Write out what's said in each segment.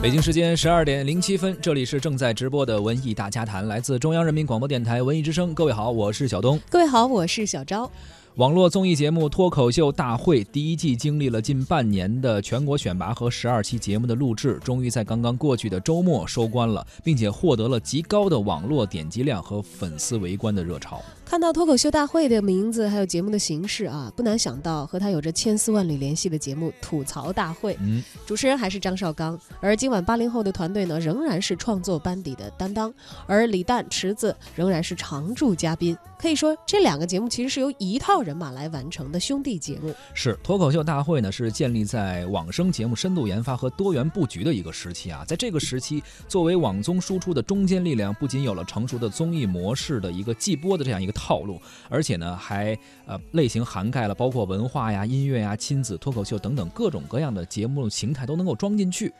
北京时间十二点零七分，这里是正在直播的文艺大家谈，来自中央人民广播电台文艺之声。各位好，我是小东。各位好，我是小昭。网络综艺节目《脱口秀大会》第一季经历了近半年的全国选拔和十二期节目的录制，终于在刚刚过去的周末收官了，并且获得了极高的网络点击量和粉丝围观的热潮。看到脱口秀大会的名字，还有节目的形式啊，不难想到和他有着千丝万缕联系的节目《吐槽大会》。嗯，主持人还是张绍刚，而今晚八零后的团队呢，仍然是创作班底的担当，而李诞、池子仍然是常驻嘉宾。可以说，这两个节目其实是由一套人马来完成的兄弟节目。是脱口秀大会呢，是建立在网生节目深度研发和多元布局的一个时期啊。在这个时期，作为网综输出的中坚力量，不仅有了成熟的综艺模式的一个季播的这样一个套路，而且呢，还呃类型涵盖了包括文化呀、音乐呀、亲子、脱口秀等等各种各样的节目形态都能够装进去。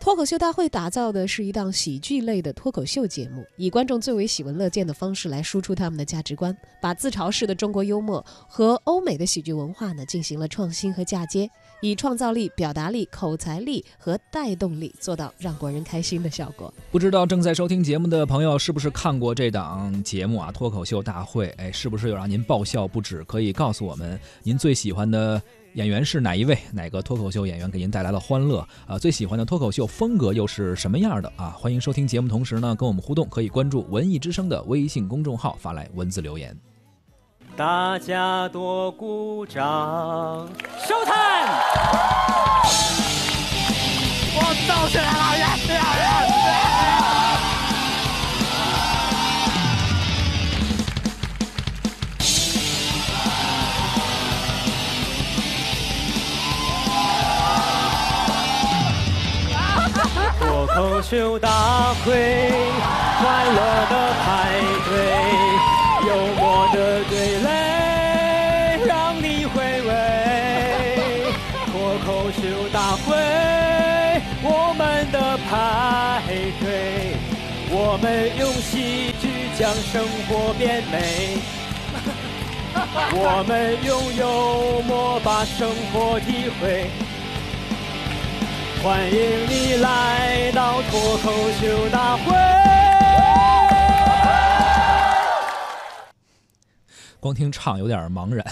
脱口秀大会打造的是一档喜剧类的脱口秀节目，以观众最为喜闻乐见的方式来输出他们的价值观，把自嘲式的中国幽默和欧美的喜剧文化呢进行了创新和嫁接，以创造力、表达力、口才力和带动力做到让国人开心的效果。不知道正在收听节目的朋友是不是看过这档节目啊？脱口秀大会，哎，是不是有让您爆笑不止？可以告诉我们您最喜欢的。演员是哪一位？哪个脱口秀演员给您带来了欢乐？啊，最喜欢的脱口秀风格又是什么样的？啊，欢迎收听节目，同时呢，跟我们互动，可以关注文艺之声的微信公众号，发来文字留言。大家多鼓掌，收摊！我造起脱口秀大会，快乐的派对，幽默的对垒，让你回味。脱口秀大会，我们的派对，我们用喜剧将生活变美，我们用幽默把生活体会。欢迎你来到脱口秀大会。光听唱有点茫然。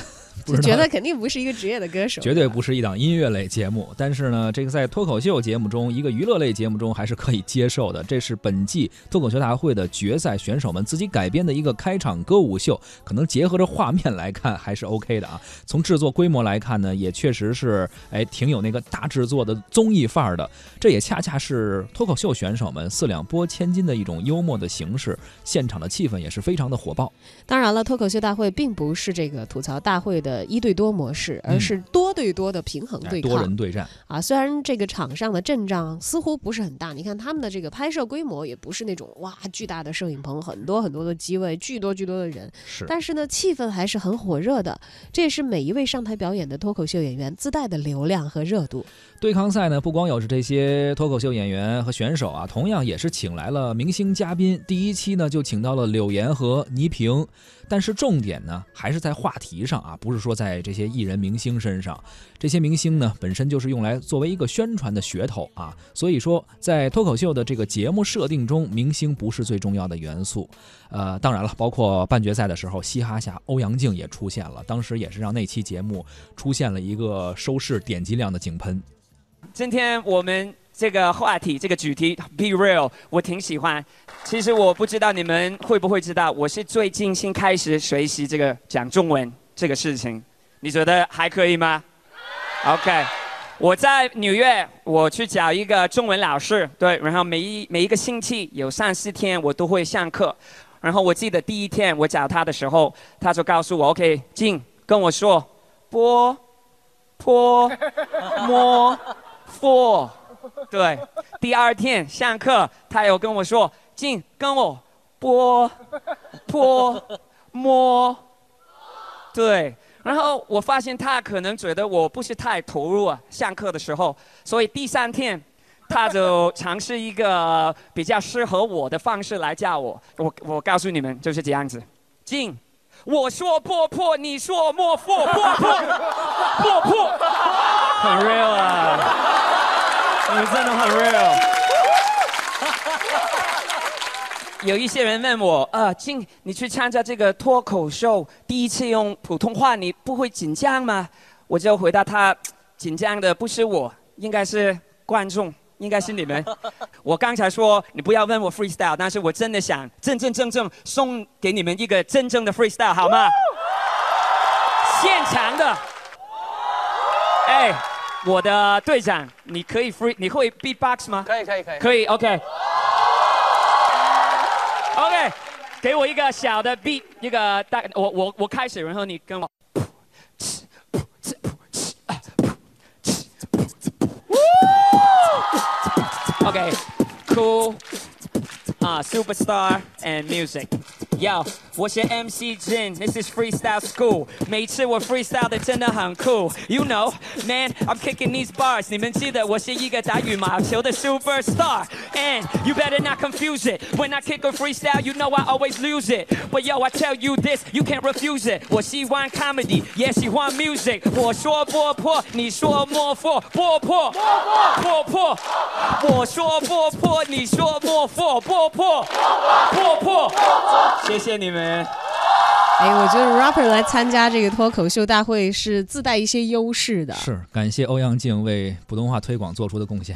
就觉得肯定不是一个职业的歌手，绝对不是一档音乐类节目。但是呢，这个在脱口秀节目中，一个娱乐类节目中还是可以接受的。这是本季脱口秀大会的决赛选手们自己改编的一个开场歌舞秀，可能结合着画面来看还是 OK 的啊。从制作规模来看呢，也确实是哎挺有那个大制作的综艺范儿的。这也恰恰是脱口秀选手们四两拨千斤的一种幽默的形式，现场的气氛也是非常的火爆。当然了，脱口秀大会并不是这个吐槽大会的。一对多模式，而是多对多的平衡对抗，多人对战啊！虽然这个场上的阵仗似乎不是很大，你看他们的这个拍摄规模也不是那种哇巨大的摄影棚，很多很多的机位，巨多巨多的人，是。但是呢，气氛还是很火热的，这也是每一位上台表演的脱口秀演员自带的流量和热度。对抗赛呢，不光有是这些脱口秀演员和选手啊，同样也是请来了明星嘉宾。第一期呢，就请到了柳岩和倪萍，但是重点呢，还是在话题上啊，不是说在这些艺人明星身上。这些明星呢，本身就是用来作为一个宣传的噱头啊，所以说在脱口秀的这个节目设定中，明星不是最重要的元素。呃，当然了，包括半决赛的时候，嘻哈侠欧阳靖也出现了，当时也是让那期节目出现了一个收视点击量的井喷。今天我们这个话题，这个主题 “Be Real”，我挺喜欢。其实我不知道你们会不会知道，我是最近新开始学习这个讲中文这个事情。你觉得还可以吗？OK，我在纽约，我去找一个中文老师，对，然后每一每一个星期有三四天我都会上课。然后我记得第一天我找他的时候，他就告诉我：“OK，进，跟我说，波，坡，摸。” For，对，第二天上课，他又跟我说：“进，跟我拨拨摸。”对，然后我发现他可能觉得我不是太投入啊，上课的时候，所以第三天，他就尝试一个比较适合我的方式来教我。我我告诉你们就是这样子，进，我说破破，你说莫破破破破破，很 real 啊，们真的很 real。有一些人问我，啊，进你去参加这个脱口秀，第一次用普通话，你不会紧张吗？我就回答他，紧张的不是我，应该是观众，应该是你们。我刚才说你不要问我 freestyle，但是我真的想真真正正送给你们一个真正的 freestyle，好吗？现场的。哎，我的队长，你可以 free，你会 beatbox 吗？可以可以可以。可以，OK。OK，给我一个小的 beat，一个大，我我我开始，然后你跟我。OK，cool，啊，superstar and music。Yo，我是 MC Jin，this is freestyle school。每次我 freestyle 的真的很酷，You know，man，I'm kicking these bars。你们记得我是一个打羽毛球的 superstar。And you better not confuse it. When I kick a freestyle, you know I always lose it. But yo, I tell you this, you can't refuse it. 我喜欢 comedy，也喜欢 music。我说破破，你说莫破，破破破破。我说破破，你说莫破，破破破破。谢谢你们。 哎，我觉得 rapper 来参加这个脱口秀大会是自带一些优势的。是，感谢欧阳靖为普通话推广做出的贡献。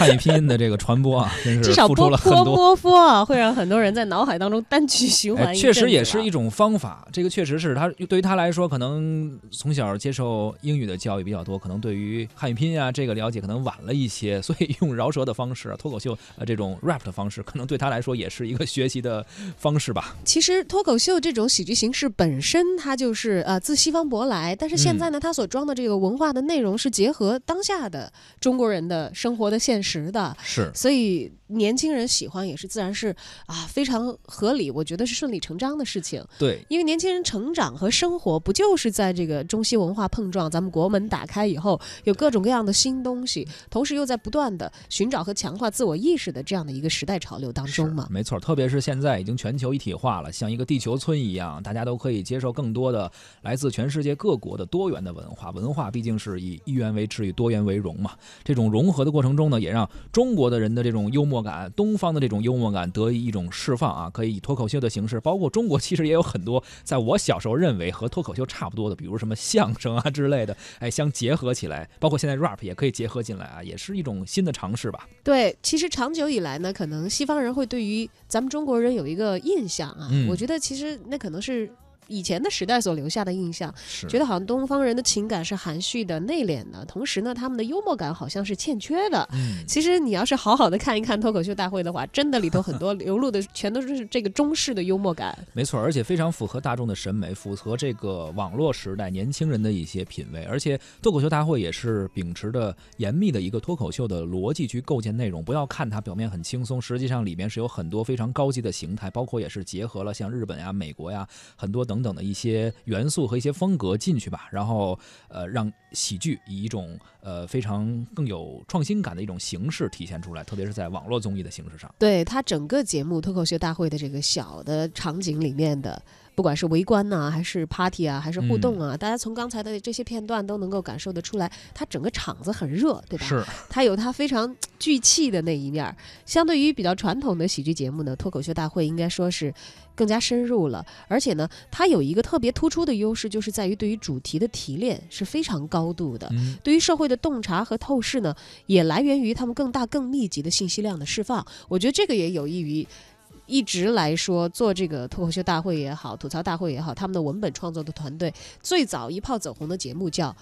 汉语拼音的这个传播啊，真是付出了很多。波波啊，会让很多人在脑海当中单曲循环。确实也是一种方法。这个确实是他对于他来说，可能从小接受英语的教育比较多，可能对于汉语拼音啊这个了解可能晚了一些，所以用饶舌的方式、脱口秀呃这种 rap 的方式，可能对他来说也是一个学习的方式吧。其实脱口秀这种喜剧形式本身它就是呃自西方舶来，但是现在呢，它所装的这个文化的内容是结合当下的中国人的生活的现实。实的。是，所以年轻人喜欢也是自然是啊，非常合理，我觉得是顺理成章的事情。对，因为年轻人成长和生活不就是在这个中西文化碰撞，咱们国门打开以后，有各种各样的新东西，同时又在不断的寻找和强化自我意识的这样的一个时代潮流当中嘛？没错，特别是现在已经全球一体化了，像一个地球村一样，大家都可以接受更多的来自全世界各国的多元的文化。文化毕竟是以一元为耻，以多元为荣嘛。这种融合的过程中呢，也让中国的人的这种幽默感，东方的这种幽默感得以一种释放啊，可以以脱口秀的形式，包括中国其实也有很多，在我小时候认为和脱口秀差不多的，比如什么相声啊之类的，哎，相结合起来，包括现在 rap 也可以结合进来啊，也是一种新的尝试吧。对，其实长久以来呢，可能西方人会对于咱们中国人有一个印象啊，我觉得其实那可能是。以前的时代所留下的印象，觉得好像东方人的情感是含蓄的、内敛的，同时呢，他们的幽默感好像是欠缺的。嗯其实你要是好好的看一看脱口秀大会的话，真的里头很多流露的全都是这个中式的幽默感。没错，而且非常符合大众的审美，符合这个网络时代年轻人的一些品味。而且脱口秀大会也是秉持着严密的一个脱口秀的逻辑去构建内容，不要看它表面很轻松，实际上里面是有很多非常高级的形态，包括也是结合了像日本呀、美国呀很多等。等等的一些元素和一些风格进去吧，然后呃，让喜剧以一种呃非常更有创新感的一种形式体现出来，特别是在网络综艺的形式上。对它整个节目脱口秀大会的这个小的场景里面的。不管是围观呐，还是 party 啊，还是互动啊，大家从刚才的这些片段都能够感受得出来，它整个场子很热，对吧？是。它有它非常聚气的那一面。相对于比较传统的喜剧节目呢，脱口秀大会应该说是更加深入了。而且呢，它有一个特别突出的优势，就是在于对于主题的提炼是非常高度的。对于社会的洞察和透视呢，也来源于他们更大、更密集的信息量的释放。我觉得这个也有益于。一直来说做这个脱口秀大会也好，吐槽大会也好，他们的文本创作的团队最早一炮走红的节目叫，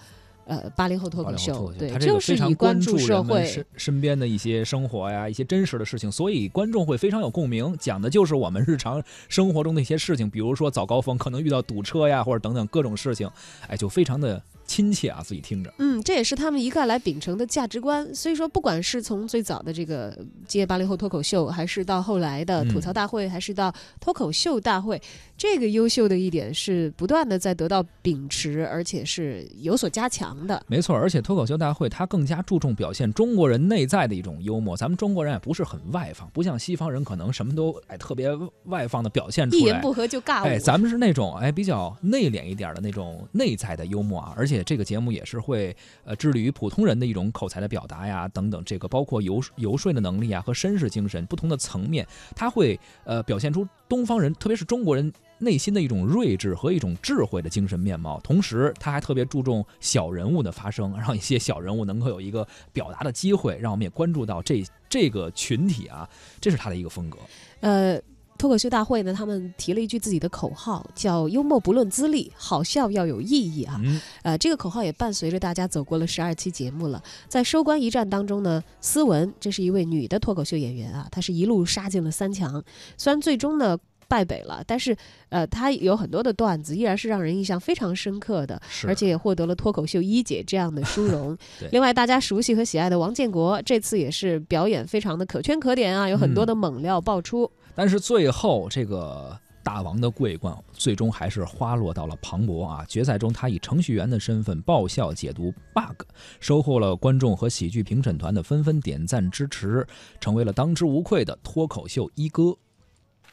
呃，八零后脱口秀，对，就是以关注社会身身边的一些生活呀，一些真实的事情，所以观众会非常有共鸣，讲的就是我们日常生活中的一些事情，比如说早高峰可能遇到堵车呀，或者等等各种事情，哎，就非常的。亲切啊，自己听着。嗯，这也是他们一概来秉承的价值观。所以说，不管是从最早的这个接八零后脱口秀，还是到后来的吐槽大会，还是到脱口秀大会，这个优秀的一点是不断的在得到秉持，而且是有所加强的。没错，而且脱口秀大会它更加注重表现中国人内在的一种幽默。咱们中国人也不是很外放，不像西方人可能什么都哎特别外放的表现出来，一言不合就尬舞。哎，咱们是那种哎比较内敛一点的那种内在的幽默啊。而且这个节目也是会呃致力于普通人的一种口才的表达呀，等等，这个包括游游说的能力啊和绅士精神不同的层面，它会呃表现出东方人，特别是中国人内心的一种睿智和一种智慧的精神面貌。同时，他还特别注重小人物的发声，让一些小人物能够有一个表达的机会，让我们也关注到这这个群体啊，这是他的一个风格。呃。脱口秀大会呢，他们提了一句自己的口号，叫“幽默不论资历，好笑要有意义”啊。呃，这个口号也伴随着大家走过了十二期节目了。在收官一战当中呢，思文这是一位女的脱口秀演员啊，她是一路杀进了三强，虽然最终呢败北了，但是呃，她有很多的段子依然是让人印象非常深刻的，而且也获得了脱口秀一姐这样的殊荣。另外，大家熟悉和喜爱的王建国这次也是表演非常的可圈可点啊，有很多的猛料爆出。但是最后，这个大王的桂冠最终还是花落到了庞博啊！决赛中，他以程序员的身份爆笑解读 bug，收获了观众和喜剧评审团的纷纷点赞支持，成为了当之无愧的脱口秀一哥。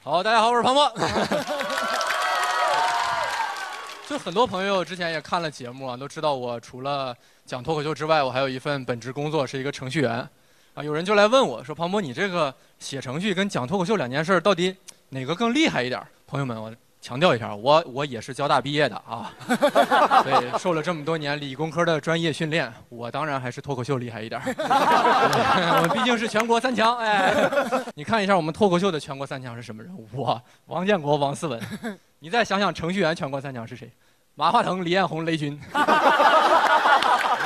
好，大家好，我是庞博。就很多朋友之前也看了节目啊，都知道我除了讲脱口秀之外，我还有一份本职工作是一个程序员。啊，有人就来问我说：“庞博，你这个写程序跟讲脱口秀两件事，到底哪个更厉害一点？”朋友们，我强调一下，我我也是交大毕业的啊，对，受了这么多年理工科的专业训练，我当然还是脱口秀厉害一点。我们毕竟是全国三强，哎，你看一下我们脱口秀的全国三强是什么人物？我王建国、王思文。你再想想程序员全国三强是谁？马化腾、李彦宏、雷军，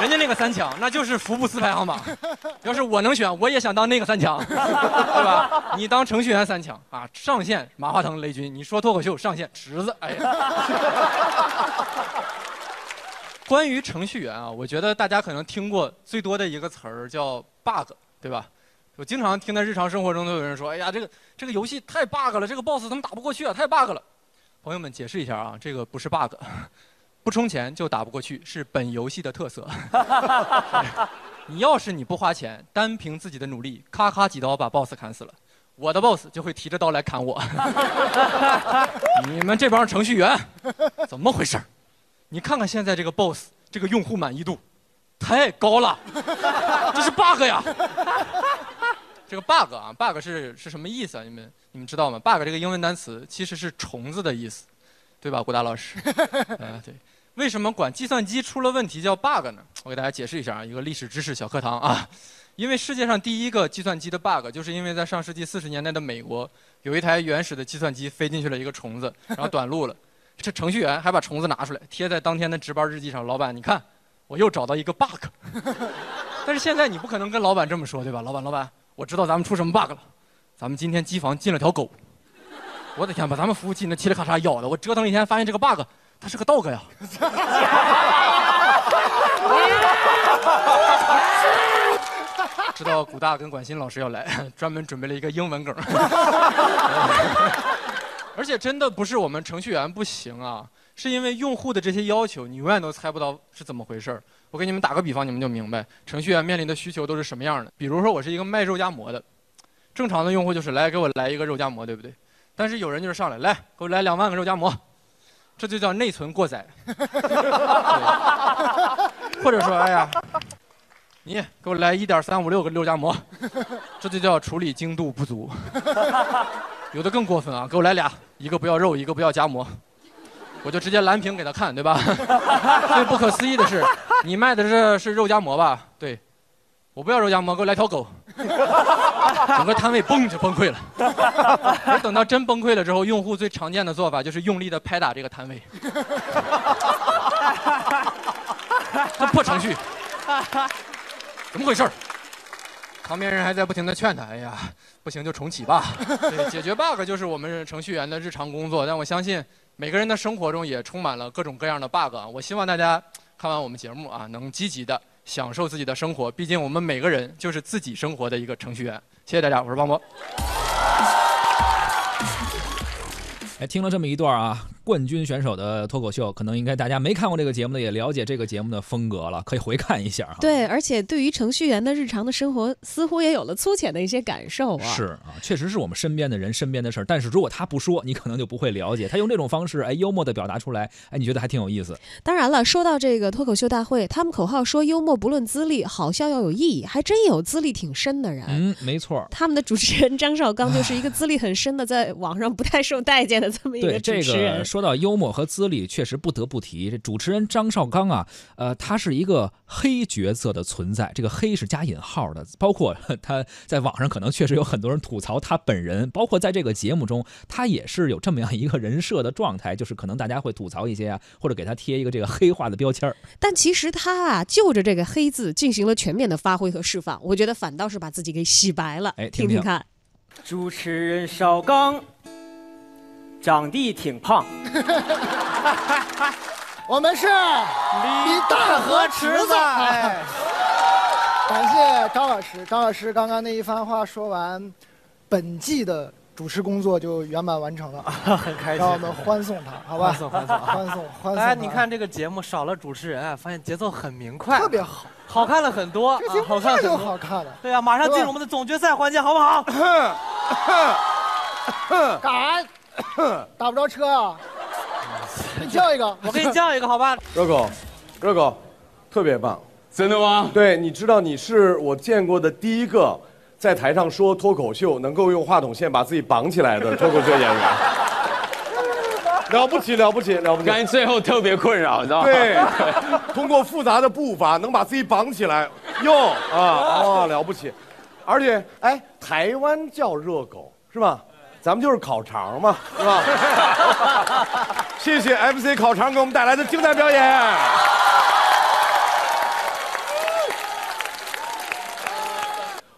人家那个三强那就是福布斯排行榜。要是我能选，我也想当那个三强，对吧？你当程序员三强啊，上线马化腾、雷军。你说脱口秀上线池子，哎呀。关于程序员啊，我觉得大家可能听过最多的一个词儿叫 bug，对吧？我经常听在日常生活中都有人说：“哎呀，这个这个游戏太 bug 了，这个 boss 怎么打不过去啊？太 bug 了。”朋友们，解释一下啊，这个不是 bug，不充钱就打不过去，是本游戏的特色。你要是你不花钱，单凭自己的努力，咔咔几刀把 boss 砍死了，我的 boss 就会提着刀来砍我。你们这帮程序员，怎么回事你看看现在这个 boss，这个用户满意度太高了，这是 bug 呀。这个 bug 啊，bug 是是什么意思啊？你们你们知道吗？bug 这个英文单词其实是虫子的意思，对吧，古达老师？啊，对。为什么管计算机出了问题叫 bug 呢？我给大家解释一下啊，一个历史知识小课堂啊。因为世界上第一个计算机的 bug，就是因为在上世纪四十年代的美国，有一台原始的计算机飞进去了一个虫子，然后短路了。这程序员还把虫子拿出来贴在当天的值班日记上，老板，你看，我又找到一个 bug。但是现在你不可能跟老板这么说，对吧？老板，老板。我知道咱们出什么 bug 了，咱们今天机房进了条狗，我的天，把咱们服务器那嘁哩咔嚓咬的，我折腾一天发现这个 bug，他是个 dog 呀。知道古大跟管鑫老师要来，专门准备了一个英文梗。而且真的不是我们程序员不行啊，是因为用户的这些要求，你永远都猜不到是怎么回事儿。我给你们打个比方，你们就明白程序员面临的需求都是什么样的。比如说，我是一个卖肉夹馍的，正常的用户就是来给我来一个肉夹馍，对不对？但是有人就是上来，来给我来两万个肉夹馍，这就叫内存过载。或者说，哎呀，你给我来一点三五六个肉夹馍，这就叫处理精度不足。有的更过分啊，给我来俩，一个不要肉，一个不要夹馍。我就直接蓝屏给他看，对吧？最不可思议的是，你卖的是是肉夹馍吧？对，我不要肉夹馍，给我来条狗。整个摊位嘣就崩溃了。而等到真崩溃了之后，用户最常见的做法就是用力的拍打这个摊位。这破程序，怎么回事？旁边人还在不停的劝他：“哎呀，不行就重启吧。”对，解决 bug 就是我们程序员的日常工作，但我相信。每个人的生活中也充满了各种各样的 bug，我希望大家看完我们节目啊，能积极的享受自己的生活。毕竟我们每个人就是自己生活的一个程序员。谢谢大家，我是王博。哎，听了这么一段啊，冠军选手的脱口秀，可能应该大家没看过这个节目的也了解这个节目的风格了，可以回看一下哈。对，而且对于程序员的日常的生活，似乎也有了粗浅的一些感受啊。是啊，确实是我们身边的人身边的事儿，但是如果他不说，你可能就不会了解。他用这种方式，哎，幽默的表达出来，哎，你觉得还挺有意思。当然了，说到这个脱口秀大会，他们口号说幽默不论资历，好笑要有意义，还真有资历挺深的人。嗯，没错。他们的主持人张绍刚就是一个资历很深的，在网上不太受待见的这么一个主持人。这个说到幽默和资历，确实不得不提这主持人张绍刚啊，呃，他是一个黑角色的存在，这个黑是加引号的。包括 他在网上可能确实有很多人吐槽他本人，包括在这个节目中，他也是有这么样一个人设的状态，就是可能大家会吐槽一些啊，或者给他贴一个这个黑化的标签但其实他啊，就着这个黑字进行了全面的发挥和释放，我觉得反倒是把自己给洗白了。哎，听听看。主持人绍刚。长得挺胖，我们是李大河池子。哎，感谢张老师，张老师刚刚那一番话说完，本季的主持工作就圆满完成了，很开心。让我们欢送他，好吧？欢送欢送欢送欢送。哎，你看这个节目少了主持人，发现节奏很明快，特别好，好看了很多。这节目太就好看了。对呀，马上进入我们的总决赛环节，好不好？敢。打不着车啊！你叫一个，我给你叫一个，好吧？热狗，热狗，特别棒，真的吗？对，你知道你是我见过的第一个在台上说脱口秀能够用话筒线把自己绑起来的 脱口秀演员，了不起，了不起，了不起！刚最后特别困扰，你知道吗？对，通过复杂的步伐能把自己绑起来，哟啊，哦，了不起！而且，哎，台湾叫热狗是吧？咱们就是烤肠嘛，是吧？谢谢 MC 烤肠给我们带来的精彩表演。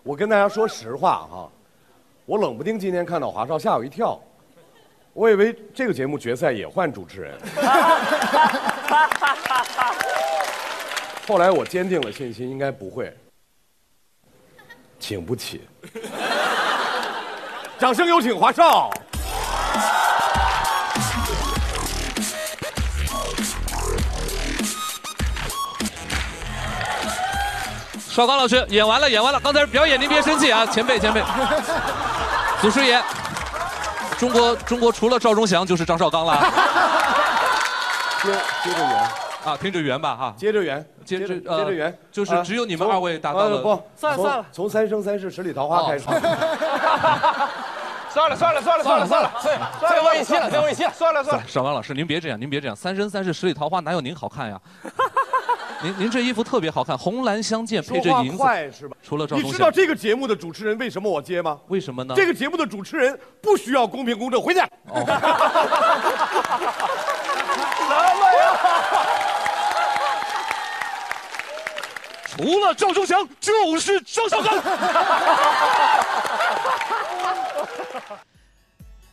我跟大家说实话哈，我冷不丁今天看到华少吓我一跳，我以为这个节目决赛也换主持人。后来我坚定了信心，应该不会，请不起。掌声有请华少。少刚老师演完了，演完了。刚才表演您别生气啊，前辈前辈。祖师爷，中国中国除了赵忠祥就是张绍刚了。接接着圆啊，听着圆吧哈。接着圆，接着接着圆，就是只有你们二位达到了。不，算了算了，从三生三世十里桃花开始。算了算了算了算了算了，最后一期了，最后一期了，算了算了。少刚老师，您别这样，您别这样，三生三世十里桃花哪有您好看呀？您您这衣服特别好看，红蓝相间，配着银子，是吧？除了赵你知道这个节目的主持人为什么我接吗？为什么呢？这个节目的主持人不需要公平公正，回去。什么呀？除了赵忠祥，就是张绍刚。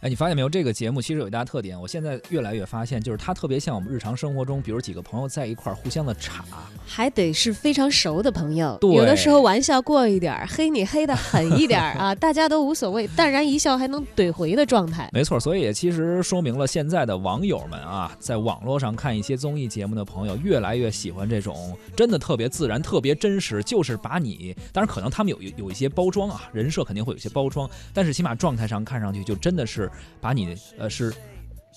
哎，你发现没有？这个节目其实有一大特点，我现在越来越发现，就是它特别像我们日常生活中，比如几个朋友在一块儿互相的插，还得是非常熟的朋友。对，有的时候玩笑过一点儿，黑你黑的狠一点儿啊，大家都无所谓，淡然一笑还能怼回的状态。没错，所以也其实说明了现在的网友们啊，在网络上看一些综艺节目的朋友，越来越喜欢这种真的特别自然、特别真实，就是把你，当然可能他们有有一些包装啊，人设肯定会有些包装，但是起码状态上看上去就真的是。把你呃是。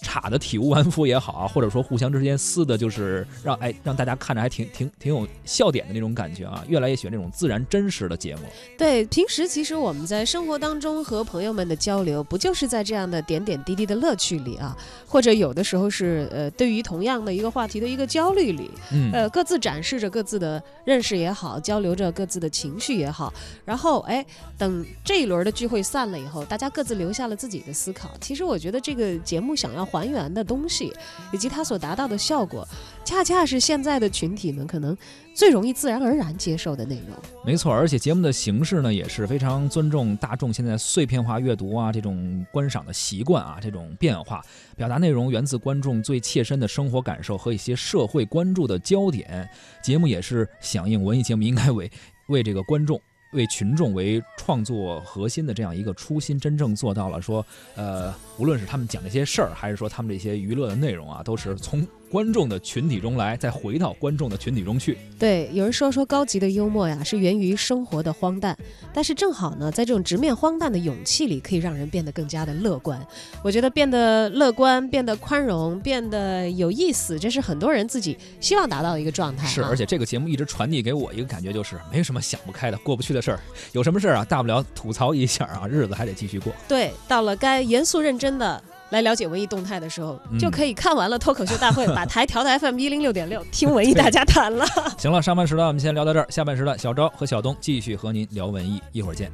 插的体无完肤也好啊，或者说互相之间撕的，就是让哎让大家看着还挺挺挺有笑点的那种感觉啊，越来越喜欢这种自然真实的节目。对，平时其实我们在生活当中和朋友们的交流，不就是在这样的点点滴滴的乐趣里啊？或者有的时候是呃对于同样的一个话题的一个焦虑里，呃各自展示着各自的认识也好，交流着各自的情绪也好，然后哎等这一轮的聚会散了以后，大家各自留下了自己的思考。其实我觉得这个节目想要。还原的东西，以及它所达到的效果，恰恰是现在的群体们可能最容易自然而然接受的内容。没错，而且节目的形式呢，也是非常尊重大众现在碎片化阅读啊这种观赏的习惯啊这种变化，表达内容源自观众最切身的生活感受和一些社会关注的焦点。节目也是响应文艺节目应该为为这个观众。为群众为创作核心的这样一个初心，真正做到了说，呃，无论是他们讲这些事儿，还是说他们这些娱乐的内容啊，都是从。观众的群体中来，再回到观众的群体中去。对，有人说说高级的幽默呀，是源于生活的荒诞，但是正好呢，在这种直面荒诞的勇气里，可以让人变得更加的乐观。我觉得变得乐观、变得宽容、变得有意思，这是很多人自己希望达到的一个状态。是，而且这个节目一直传递给我一个感觉，就是没有什么想不开的、过不去的事儿。有什么事儿啊，大不了吐槽一下啊，日子还得继续过。对，到了该严肃认真的。来了解文艺动态的时候，就可以看完了脱口秀大会，把台调到 FM 一零六点六，听文艺大家谈了。行了，上半时段我们先聊到这儿，下半时段小昭和小东继续和您聊文艺，一会儿见。